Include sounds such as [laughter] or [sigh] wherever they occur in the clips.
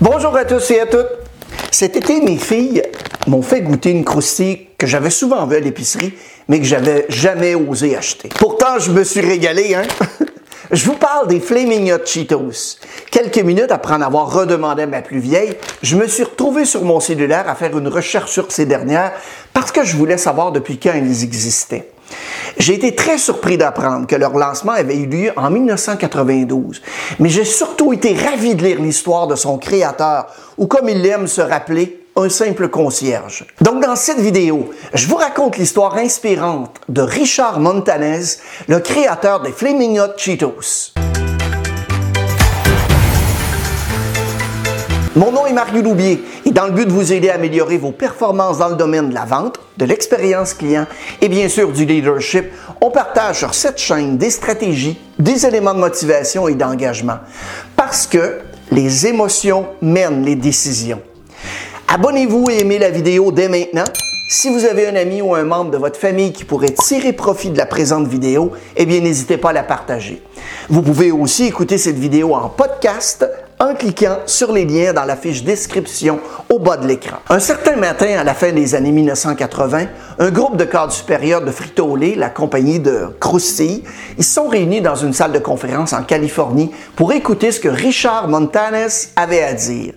Bonjour à tous et à toutes. Cet été, mes filles m'ont fait goûter une croustille que j'avais souvent vue à l'épicerie, mais que j'avais jamais osé acheter. Pourtant, je me suis régalé, hein? [laughs] Je vous parle des Flaming Hot Cheetos. Quelques minutes après en avoir redemandé ma plus vieille, je me suis retrouvé sur mon cellulaire à faire une recherche sur ces dernières parce que je voulais savoir depuis quand elles existaient. J'ai été très surpris d'apprendre que leur lancement avait eu lieu en 1992, mais j'ai surtout été ravi de lire l'histoire de son créateur, ou comme il aime se rappeler, un simple concierge. Donc dans cette vidéo, je vous raconte l'histoire inspirante de Richard Montanez, le créateur des Flaming Hot Cheetos. Mon nom est Mario Loubier et dans le but de vous aider à améliorer vos performances dans le domaine de la vente, de l'expérience client et bien sûr du leadership, on partage sur cette chaîne des stratégies, des éléments de motivation et d'engagement parce que les émotions mènent les décisions. Abonnez-vous et aimez la vidéo dès maintenant. Si vous avez un ami ou un membre de votre famille qui pourrait tirer profit de la présente vidéo, eh bien n'hésitez pas à la partager. Vous pouvez aussi écouter cette vidéo en podcast en cliquant sur les liens dans la fiche description au bas de l'écran. Un certain matin, à la fin des années 1980, un groupe de cadres supérieurs de Frito-Lay, la compagnie de Krusty, ils sont réunis dans une salle de conférence en Californie pour écouter ce que Richard Montanes avait à dire.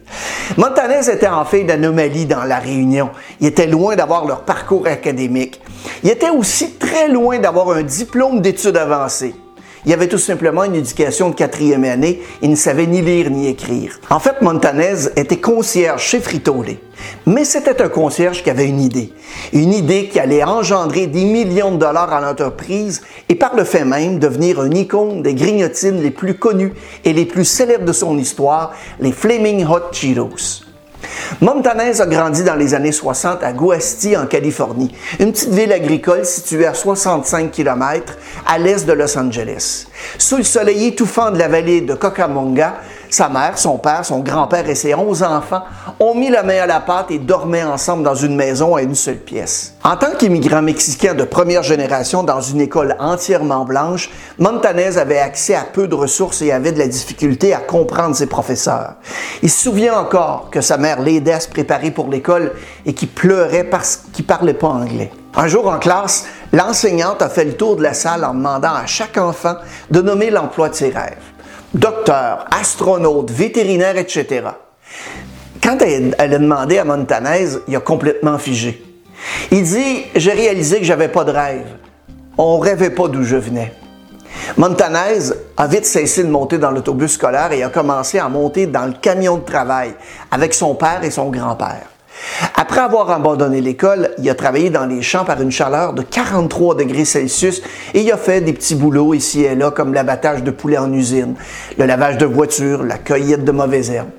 Montanes était en fait d'anomalie dans la réunion. Il était loin d'avoir leur parcours académique. Il était aussi très loin d'avoir un diplôme d'études avancées. Il avait tout simplement une éducation de quatrième année. Il ne savait ni lire ni écrire. En fait, Montanez était concierge chez Frito-Lay. Mais c'était un concierge qui avait une idée. Une idée qui allait engendrer des millions de dollars à l'entreprise et par le fait même devenir une icône des grignotines les plus connues et les plus célèbres de son histoire, les Flaming Hot Cheetos. Montanez a grandi dans les années 60 à Guasti, en Californie, une petite ville agricole située à 65 km à l'est de Los Angeles. Sous le soleil étouffant de la vallée de Cocamonga, sa mère, son père, son grand-père et ses onze enfants ont mis la main à la pâte et dormaient ensemble dans une maison à une seule pièce. En tant qu'immigrant mexicain de première génération dans une école entièrement blanche, Montanez avait accès à peu de ressources et avait de la difficulté à comprendre ses professeurs. Il se souvient encore que sa mère l'aidait à se préparer pour l'école et qu'il pleurait parce qu'il parlait pas anglais. Un jour en classe, l'enseignante a fait le tour de la salle en demandant à chaque enfant de nommer l'emploi de ses rêves docteur, astronaute, vétérinaire, etc. Quand elle, a demandé à Montanez, il a complètement figé. Il dit J'ai réalisé que j'avais pas de rêve. On rêvait pas d'où je venais. Montanez a vite cessé de monter dans l'autobus scolaire et a commencé à monter dans le camion de travail avec son père et son grand-père. Après avoir abandonné l'école, il a travaillé dans les champs par une chaleur de 43 degrés Celsius et il a fait des petits boulots ici et là comme l'abattage de poulets en usine, le lavage de voitures, la cueillette de mauvaises herbes.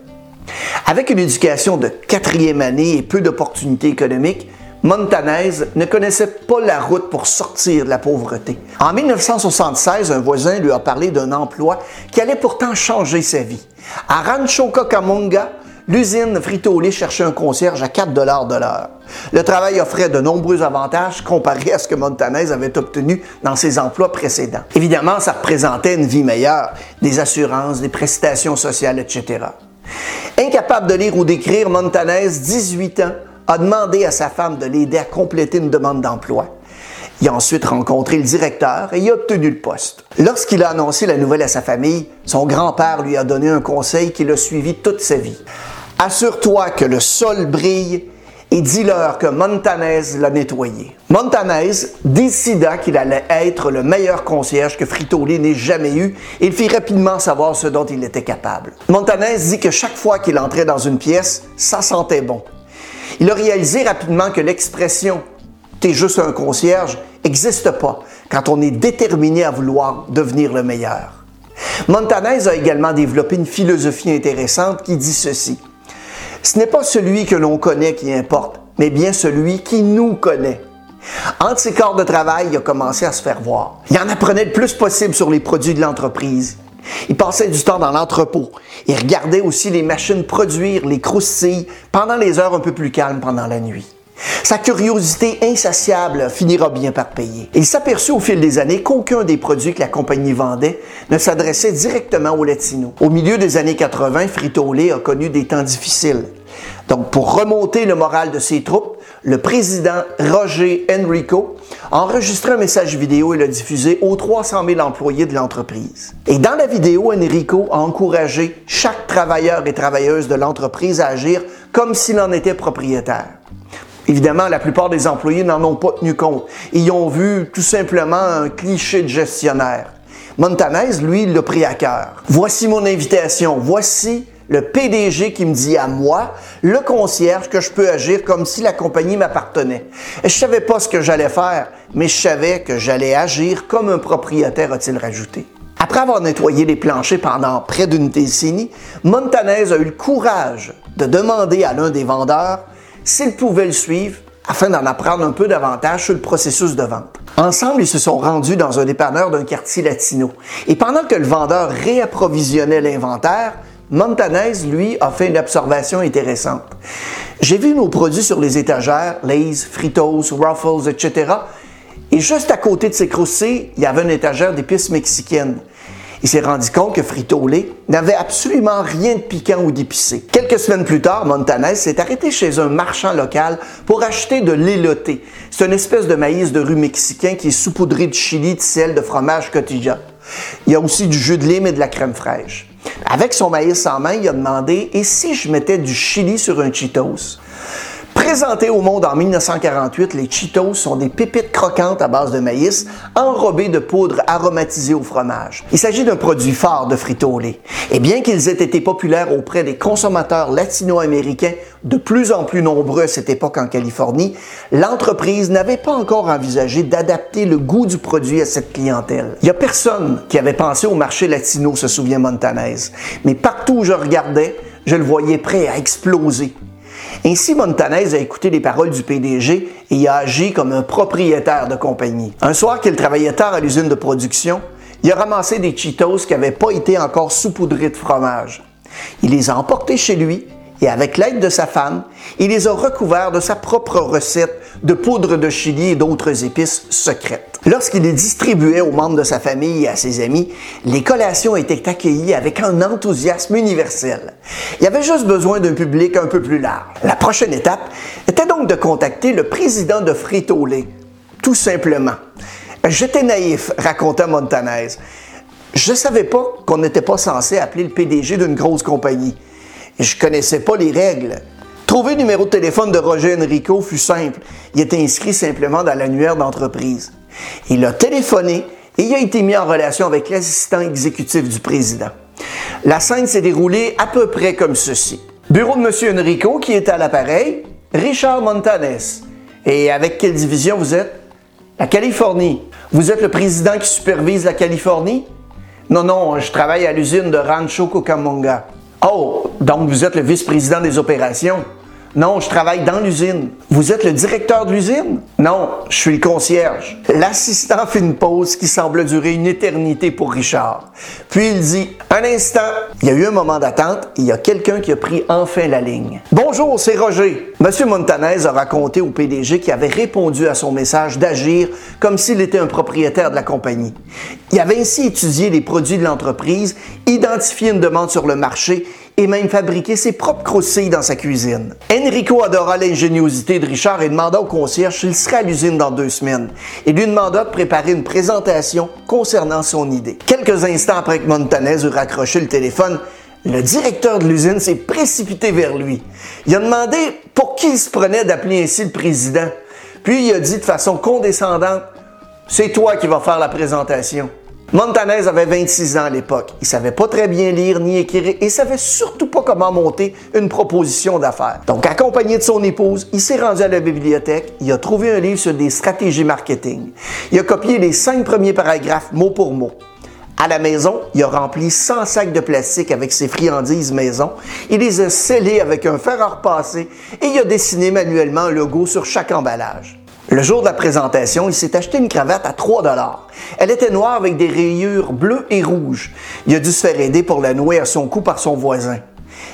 Avec une éducation de quatrième année et peu d'opportunités économiques, Montanez ne connaissait pas la route pour sortir de la pauvreté. En 1976, un voisin lui a parlé d'un emploi qui allait pourtant changer sa vie. À Rancho Cucamonga, l'usine Frito-Lay cherchait un concierge à 4 dollars de l'heure. Le travail offrait de nombreux avantages comparés à ce que Montanez avait obtenu dans ses emplois précédents. Évidemment, ça représentait une vie meilleure, des assurances, des prestations sociales, etc. Incapable de lire ou d'écrire, Montanez, 18 ans, a demandé à sa femme de l'aider à compléter une demande d'emploi. Il a ensuite rencontré le directeur et a obtenu le poste. Lorsqu'il a annoncé la nouvelle à sa famille, son grand-père lui a donné un conseil qui l'a suivi toute sa vie. Assure-toi que le sol brille et dis-leur que Montanez l'a nettoyé. Montanez décida qu'il allait être le meilleur concierge que Frito-Lay n'ait jamais eu et il fit rapidement savoir ce dont il était capable. Montanez dit que chaque fois qu'il entrait dans une pièce, ça sentait bon. Il a réalisé rapidement que l'expression T'es juste un concierge n'existe pas quand on est déterminé à vouloir devenir le meilleur. Montanez a également développé une philosophie intéressante qui dit ceci. Ce n'est pas celui que l'on connaît qui importe, mais bien celui qui nous connaît. Entre ses corps de travail, il a commencé à se faire voir. Il en apprenait le plus possible sur les produits de l'entreprise. Il passait du temps dans l'entrepôt. Il regardait aussi les machines produire les croustilles pendant les heures un peu plus calmes pendant la nuit. Sa curiosité insatiable finira bien par payer. Il s'aperçut au fil des années qu'aucun des produits que la compagnie vendait ne s'adressait directement aux Latinos. Au milieu des années 80, Frito-Lay a connu des temps difficiles. Donc, pour remonter le moral de ses troupes, le président Roger Enrico a enregistré un message vidéo et l'a diffusé aux 300 000 employés de l'entreprise. Et dans la vidéo, Enrico a encouragé chaque travailleur et travailleuse de l'entreprise à agir comme s'il en était propriétaire. Évidemment, la plupart des employés n'en ont pas tenu compte. Ils ont vu tout simplement un cliché de gestionnaire. Montanez, lui, l'a pris à cœur. Voici mon invitation. Voici le PDG qui me dit à moi, le concierge, que je peux agir comme si la compagnie m'appartenait. Je savais pas ce que j'allais faire, mais je savais que j'allais agir comme un propriétaire, a-t-il rajouté. Après avoir nettoyé les planchers pendant près d'une décennie, Montanez a eu le courage de demander à l'un des vendeurs s'il pouvait le suivre afin d'en apprendre un peu davantage sur le processus de vente. Ensemble, ils se sont rendus dans un dépanneur d'un quartier latino. Et pendant que le vendeur réapprovisionnait l'inventaire, Montanez, lui, a fait une observation intéressante. J'ai vu nos produits sur les étagères, Lay's, Fritos, Ruffles, etc. Et juste à côté de ces croustilles, il y avait une étagère d'épices mexicaines. Il s'est rendu compte que Frito-Lay n'avait absolument rien de piquant ou d'épicé. Quelques semaines plus tard, Montanez s'est arrêté chez un marchand local pour acheter de l'éloté. C'est une espèce de maïs de rue mexicain qui est saupoudré de chili, de sel, de fromage quotidien. Il y a aussi du jus de lime et de la crème fraîche. Avec son maïs en main, il a demandé Et si je mettais du chili sur un Cheetos? Présentés au monde en 1948, les Cheetos sont des pépites croquantes à base de maïs enrobées de poudre aromatisée au fromage. Il s'agit d'un produit phare de Frito-Lay. Et bien qu'ils aient été populaires auprès des consommateurs latino-américains de plus en plus nombreux à cette époque en Californie, l'entreprise n'avait pas encore envisagé d'adapter le goût du produit à cette clientèle. Il n'y a personne qui avait pensé au marché latino, se souvient Montanez. Mais partout où je regardais, je le voyais prêt à exploser. Ainsi, Montanez a écouté les paroles du PDG et a agi comme un propriétaire de compagnie. Un soir qu'il travaillait tard à l'usine de production, il a ramassé des Cheetos qui n'avaient pas été encore saupoudrés de fromage. Il les a emportés chez lui et avec l'aide de sa femme, il les a recouverts de sa propre recette de poudre de chili et d'autres épices secrètes. Lorsqu'il les distribuait aux membres de sa famille et à ses amis, les collations étaient accueillies avec un enthousiasme universel. Il avait juste besoin d'un public un peu plus large. La prochaine étape était donc de contacter le président de Frito-Lay, tout simplement. J'étais naïf, raconta Montanez. Je savais pas qu'on n'était pas censé appeler le PDG d'une grosse compagnie et je connaissais pas les règles. Trouver le numéro de téléphone de Roger Enrico fut simple. Il était inscrit simplement dans l'annuaire d'entreprise. Il a téléphoné et il a été mis en relation avec l'assistant exécutif du président. La scène s'est déroulée à peu près comme ceci. Bureau de M. Enrico qui est à l'appareil, Richard Montanes. Et avec quelle division vous êtes? La Californie. Vous êtes le président qui supervise la Californie? Non, non, je travaille à l'usine de Rancho Cucamonga. Oh, donc vous êtes le vice-président des opérations? Non, je travaille dans l'usine. Vous êtes le directeur de l'usine? Non, je suis le concierge. L'assistant fait une pause qui semble durer une éternité pour Richard. Puis il dit, un instant, il y a eu un moment d'attente il y a quelqu'un qui a pris enfin la ligne. Bonjour, c'est Roger. Monsieur Montanez a raconté au PDG qui avait répondu à son message d'agir comme s'il était un propriétaire de la compagnie. Il avait ainsi étudié les produits de l'entreprise, identifié une demande sur le marché et même fabriquer ses propres croustilles dans sa cuisine. Enrico adora l'ingéniosité de Richard et demanda au concierge s'il serait à l'usine dans deux semaines. Et lui demanda de préparer une présentation concernant son idée. Quelques instants après que Montanez eut raccroché le téléphone, le directeur de l'usine s'est précipité vers lui. Il a demandé pour qui il se prenait d'appeler ainsi le président. Puis il a dit de façon condescendante, c'est toi qui vas faire la présentation. Montanez avait 26 ans à l'époque. Il savait pas très bien lire ni écrire et savait surtout pas comment monter une proposition d'affaires. Donc, accompagné de son épouse, il s'est rendu à la bibliothèque. Il a trouvé un livre sur des stratégies marketing. Il a copié les cinq premiers paragraphes mot pour mot. À la maison, il a rempli 100 sacs de plastique avec ses friandises maison. Il les a scellés avec un fer à repasser et il a dessiné manuellement un logo sur chaque emballage. Le jour de la présentation, il s'est acheté une cravate à 3 dollars. Elle était noire avec des rayures bleues et rouges. Il a dû se faire aider pour la nouer à son cou par son voisin.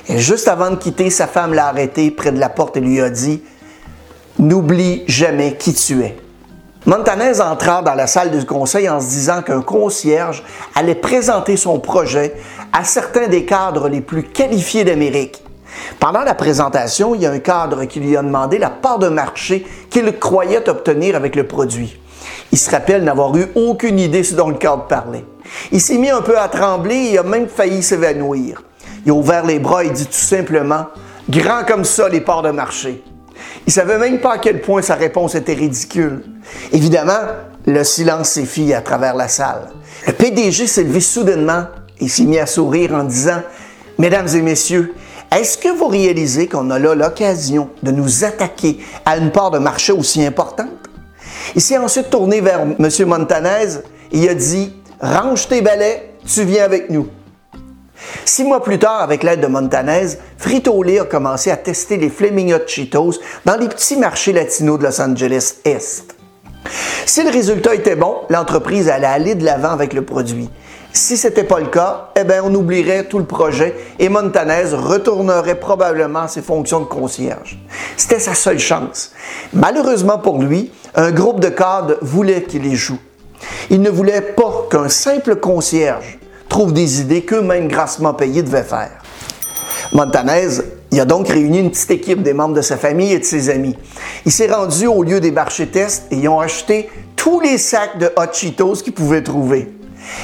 Et juste avant de quitter, sa femme l'a arrêté près de la porte et lui a dit N'oublie jamais qui tu es. Montanez entra dans la salle du conseil en se disant qu'un concierge allait présenter son projet à certains des cadres les plus qualifiés d'Amérique. Pendant la présentation, il y a un cadre qui lui a demandé la part de marché qu'il croyait obtenir avec le produit. Il se rappelle n'avoir eu aucune idée ce dont le cadre parlait. Il s'est mis un peu à trembler et a même failli s'évanouir. Il a ouvert les bras et dit tout simplement Grand comme ça, les parts de marché. Il savait même pas à quel point sa réponse était ridicule. Évidemment, le silence s'est à travers la salle. Le PDG s'est levé soudainement et s'est mis à sourire en disant Mesdames et messieurs, est-ce que vous réalisez qu'on a là l'occasion de nous attaquer à une part de marché aussi importante? Il s'est ensuite tourné vers M. Montanez et il a dit Range tes balais, tu viens avec nous. Six mois plus tard, avec l'aide de Montanez, Frito-Lay a commencé à tester les Flaming Hot Cheetos dans les petits marchés latinos de Los Angeles Est. Si le résultat était bon, l'entreprise allait aller de l'avant avec le produit. Si ce n'était pas le cas, eh bien, on oublierait tout le projet et Montanez retournerait probablement à ses fonctions de concierge. C'était sa seule chance. Malheureusement pour lui, un groupe de cadres voulait qu'il les joue. Il ne voulait pas qu'un simple concierge trouve des idées qu'eux-mêmes grassement payés devaient faire. Montanez, il a donc réuni une petite équipe des membres de sa famille et de ses amis. Il s'est rendu au lieu des marchés tests et ils ont acheté tous les sacs de Hot Cheetos qu'ils pouvaient trouver.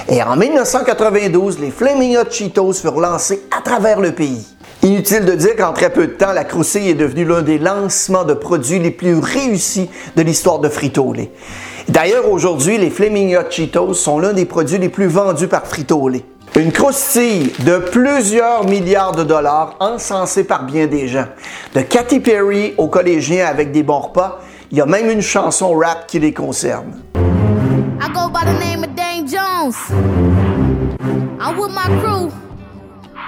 Et en 1992, les Flaming Hot Cheetos furent lancés à travers le pays. Inutile de dire qu'en très peu de temps, la croustille est devenue l'un des lancements de produits les plus réussis de l'histoire de Frito-Lay. D'ailleurs, aujourd'hui, les Flaming Hot Cheetos sont l'un des produits les plus vendus par Frito-Lay. Une croustille de plusieurs milliards de dollars encensée par bien des gens. De Katy Perry aux collégiens avec des bons repas, il y a même une chanson rap qui les concerne. I go by the name of Dane Jones. I'm with my crew.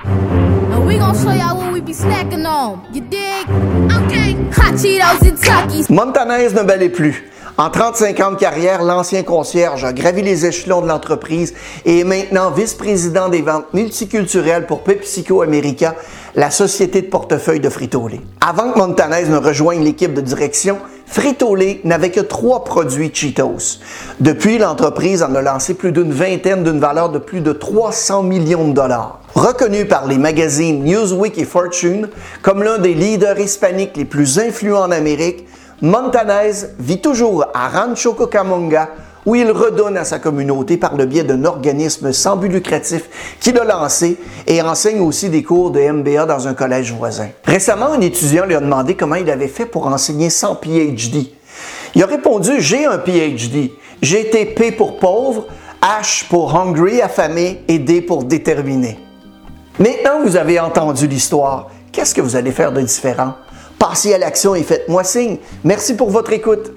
And we gonna show y'all what we be snacking on. You dig? Okay. Hot Cheetos and. Montanez ne balait plus. En 35 ans de carrière, l'ancien concierge a gravi les échelons de l'entreprise et est maintenant vice-président des ventes multiculturelles pour PepsiCo America, la société de portefeuille de Frito-Lay. Avant que Montanez ne rejoigne l'équipe de direction, Frito-Lay n'avait que trois produits Cheetos. Depuis, l'entreprise en a lancé plus d'une vingtaine d'une valeur de plus de 300 millions de dollars. Reconnu par les magazines Newsweek et Fortune comme l'un des leaders hispaniques les plus influents en Amérique, Montanez vit toujours à Rancho Cucamonga où il redonne à sa communauté par le biais d'un organisme sans but lucratif qu'il a lancé et enseigne aussi des cours de MBA dans un collège voisin. Récemment, un étudiant lui a demandé comment il avait fait pour enseigner sans PhD. Il a répondu J'ai un PhD. J'ai été P pour pauvre, H pour hungry, affamé et D pour déterminé. Maintenant, vous avez entendu l'histoire. Qu'est-ce que vous allez faire de différent? Passez à l'action et faites-moi signe. Merci pour votre écoute.